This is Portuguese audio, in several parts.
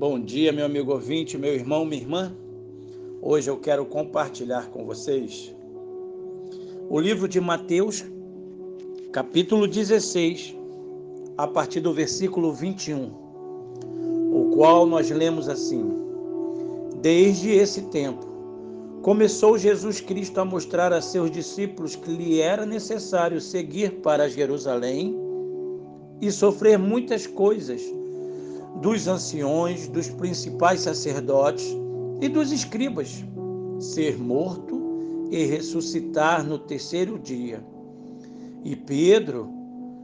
Bom dia, meu amigo ouvinte, meu irmão, minha irmã. Hoje eu quero compartilhar com vocês o livro de Mateus, capítulo 16, a partir do versículo 21, o qual nós lemos assim: Desde esse tempo, começou Jesus Cristo a mostrar a seus discípulos que lhe era necessário seguir para Jerusalém e sofrer muitas coisas dos anciões, dos principais sacerdotes e dos escribas, ser morto e ressuscitar no terceiro dia. E Pedro,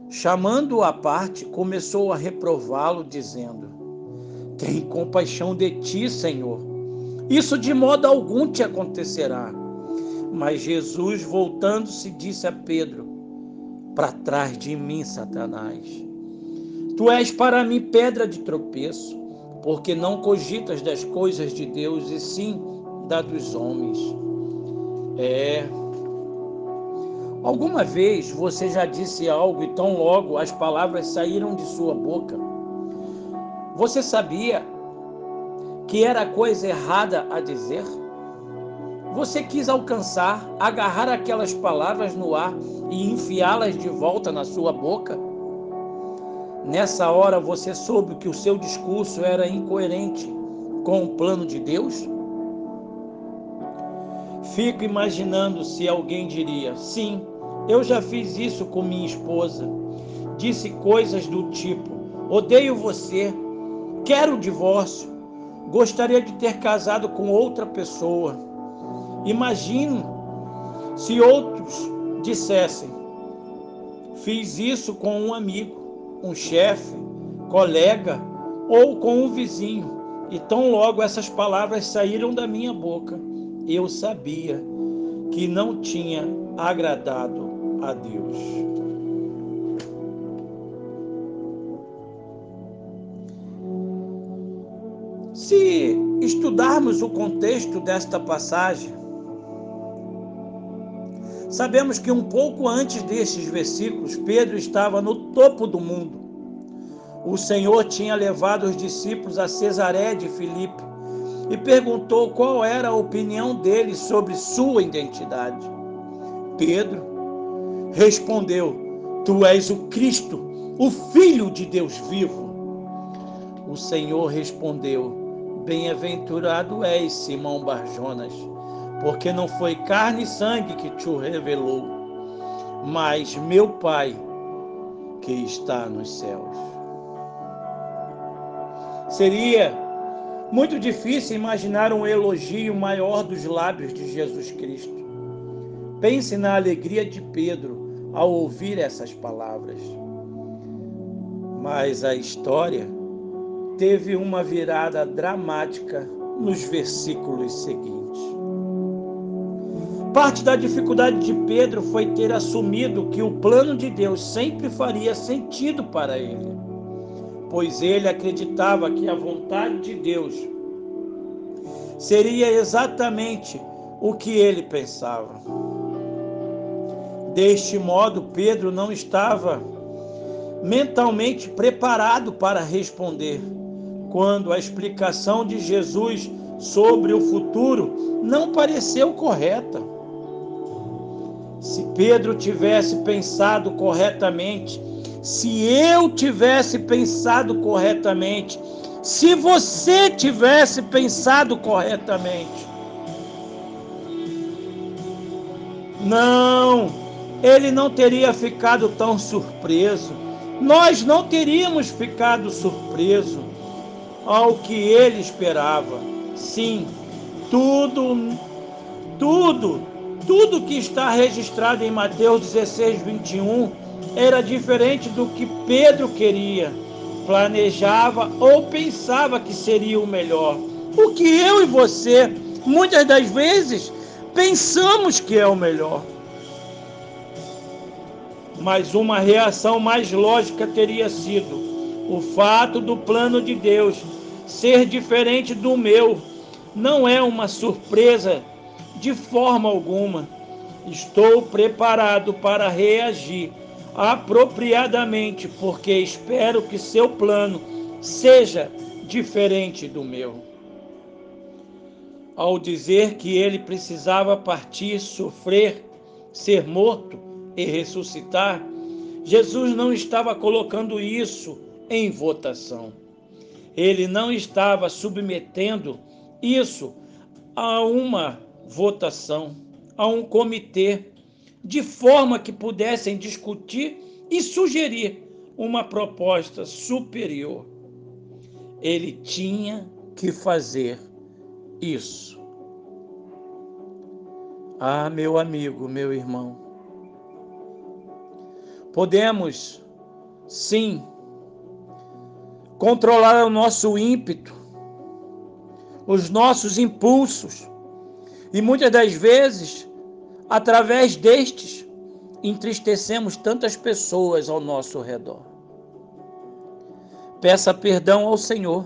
chamando-o à parte, começou a reprová-lo, dizendo: Tem compaixão de ti, Senhor. Isso de modo algum te acontecerá. Mas Jesus, voltando-se, disse a Pedro: Para trás de mim, Satanás Tu és para mim pedra de tropeço, porque não cogitas das coisas de Deus e sim da dos homens. É. Alguma vez você já disse algo e tão logo as palavras saíram de sua boca? Você sabia que era coisa errada a dizer? Você quis alcançar, agarrar aquelas palavras no ar e enfiá-las de volta na sua boca? Nessa hora você soube que o seu discurso era incoerente com o plano de Deus? Fico imaginando se alguém diria: sim, eu já fiz isso com minha esposa. Disse coisas do tipo: odeio você, quero o divórcio, gostaria de ter casado com outra pessoa. Imagine se outros dissessem: fiz isso com um amigo um chefe, colega ou com um vizinho. E tão logo essas palavras saíram da minha boca, eu sabia que não tinha agradado a Deus. Se estudarmos o contexto desta passagem, Sabemos que um pouco antes desses versículos, Pedro estava no topo do mundo. O Senhor tinha levado os discípulos a Cesaré de Filipe e perguntou qual era a opinião deles sobre sua identidade. Pedro respondeu: Tu és o Cristo, o Filho de Deus vivo. O Senhor respondeu: Bem-aventurado és, Simão Barjonas porque não foi carne e sangue que te revelou, mas meu Pai que está nos céus. Seria muito difícil imaginar um elogio maior dos lábios de Jesus Cristo. Pense na alegria de Pedro ao ouvir essas palavras. Mas a história teve uma virada dramática nos versículos seguintes. Parte da dificuldade de Pedro foi ter assumido que o plano de Deus sempre faria sentido para ele, pois ele acreditava que a vontade de Deus seria exatamente o que ele pensava. Deste modo, Pedro não estava mentalmente preparado para responder quando a explicação de Jesus sobre o futuro não pareceu correta. Pedro tivesse pensado corretamente, se eu tivesse pensado corretamente, se você tivesse pensado corretamente, não, ele não teria ficado tão surpreso. Nós não teríamos ficado surpreso ao que ele esperava. Sim, tudo, tudo tudo que está registrado em Mateus 16, 21 era diferente do que Pedro queria, planejava ou pensava que seria o melhor. O que eu e você, muitas das vezes, pensamos que é o melhor. Mas uma reação mais lógica teria sido o fato do plano de Deus ser diferente do meu. Não é uma surpresa de forma alguma. Estou preparado para reagir apropriadamente, porque espero que seu plano seja diferente do meu. Ao dizer que ele precisava partir, sofrer, ser morto e ressuscitar, Jesus não estava colocando isso em votação. Ele não estava submetendo isso a uma votação, a um comitê, de forma que pudessem discutir e sugerir uma proposta superior. Ele tinha que fazer isso. Ah, meu amigo, meu irmão, podemos sim controlar o nosso ímpeto, os nossos impulsos, e muitas das vezes, através destes, entristecemos tantas pessoas ao nosso redor. Peça perdão ao Senhor.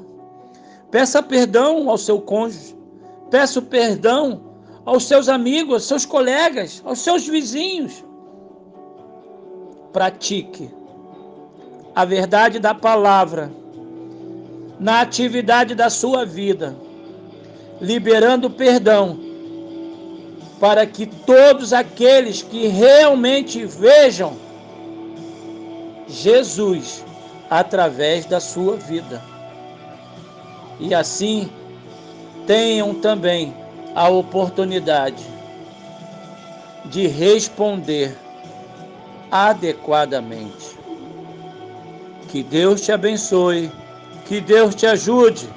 Peça perdão ao seu cônjuge. Peça perdão aos seus amigos, aos seus colegas, aos seus vizinhos. Pratique a verdade da palavra na atividade da sua vida, liberando perdão para que todos aqueles que realmente vejam Jesus através da sua vida. E assim tenham também a oportunidade de responder adequadamente. Que Deus te abençoe, que Deus te ajude